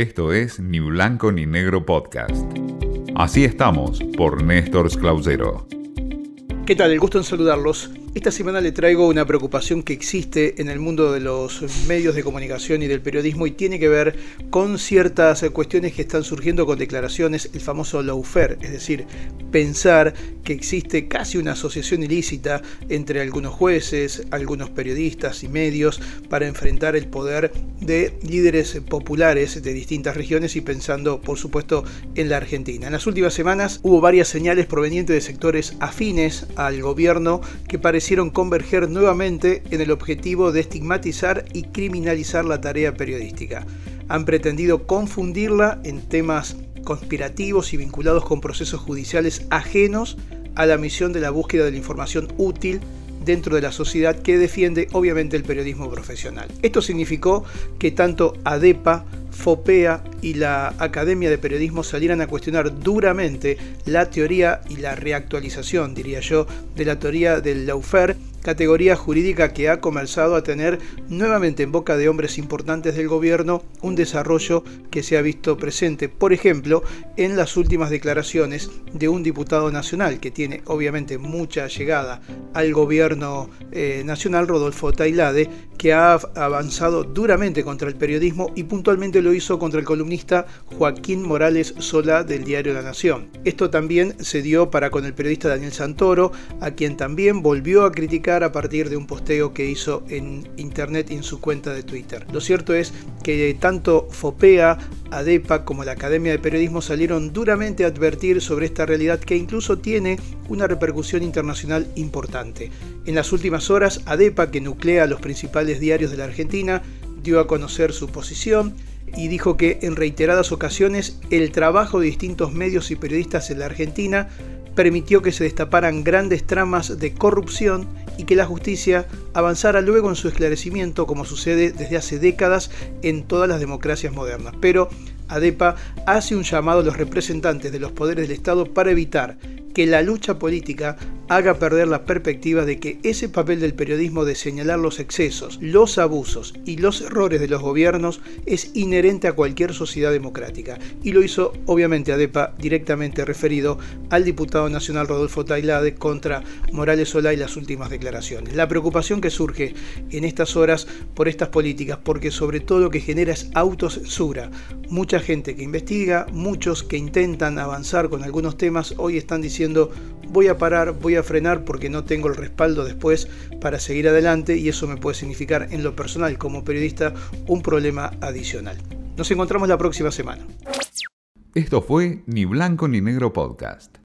Esto es Ni Blanco ni Negro Podcast. Así estamos por Néstor Clausero. ¿Qué tal? El gusto en saludarlos. Esta semana le traigo una preocupación que existe en el mundo de los medios de comunicación y del periodismo y tiene que ver con ciertas cuestiones que están surgiendo con declaraciones, el famoso lawfare, es decir, pensar que existe casi una asociación ilícita entre algunos jueces, algunos periodistas y medios para enfrentar el poder de líderes populares de distintas regiones y pensando, por supuesto, en la Argentina. En las últimas semanas hubo varias señales provenientes de sectores afines al gobierno que parecen parecieron converger nuevamente en el objetivo de estigmatizar y criminalizar la tarea periodística. Han pretendido confundirla en temas conspirativos y vinculados con procesos judiciales ajenos a la misión de la búsqueda de la información útil dentro de la sociedad que defiende obviamente el periodismo profesional. Esto significó que tanto ADEPA, FOPEA y la Academia de Periodismo salieran a cuestionar duramente la teoría y la reactualización, diría yo, de la teoría del lawfare categoría jurídica que ha comenzado a tener nuevamente en boca de hombres importantes del gobierno un desarrollo que se ha visto presente, por ejemplo, en las últimas declaraciones de un diputado nacional que tiene obviamente mucha llegada al gobierno eh, nacional, Rodolfo Tailade, que ha avanzado duramente contra el periodismo y puntualmente lo hizo contra el columnista Joaquín Morales Solá del diario La Nación. Esto también se dio para con el periodista Daniel Santoro, a quien también volvió a criticar a partir de un posteo que hizo en internet en su cuenta de Twitter. Lo cierto es que tanto FOPEA, ADEPA como la Academia de Periodismo salieron duramente a advertir sobre esta realidad que incluso tiene una repercusión internacional importante. En las últimas horas, ADEPA, que nuclea los principales diarios de la Argentina, dio a conocer su posición y dijo que en reiteradas ocasiones el trabajo de distintos medios y periodistas en la Argentina permitió que se destaparan grandes tramas de corrupción y que la justicia avanzara luego en su esclarecimiento como sucede desde hace décadas en todas las democracias modernas. Pero ADEPA hace un llamado a los representantes de los poderes del Estado para evitar que la lucha política haga perder la perspectiva de que ese papel del periodismo de señalar los excesos, los abusos y los errores de los gobiernos es inherente a cualquier sociedad democrática. Y lo hizo obviamente ADEPA directamente referido al diputado nacional Rodolfo Tailade contra Morales Solá y las últimas declaraciones. La preocupación que surge en estas horas por estas políticas, porque sobre todo lo que genera es autocensura. Mucha gente que investiga, muchos que intentan avanzar con algunos temas, hoy están diciendo voy a parar, voy a frenar porque no tengo el respaldo después para seguir adelante y eso me puede significar en lo personal como periodista un problema adicional. Nos encontramos la próxima semana. Esto fue Ni Blanco ni Negro Podcast.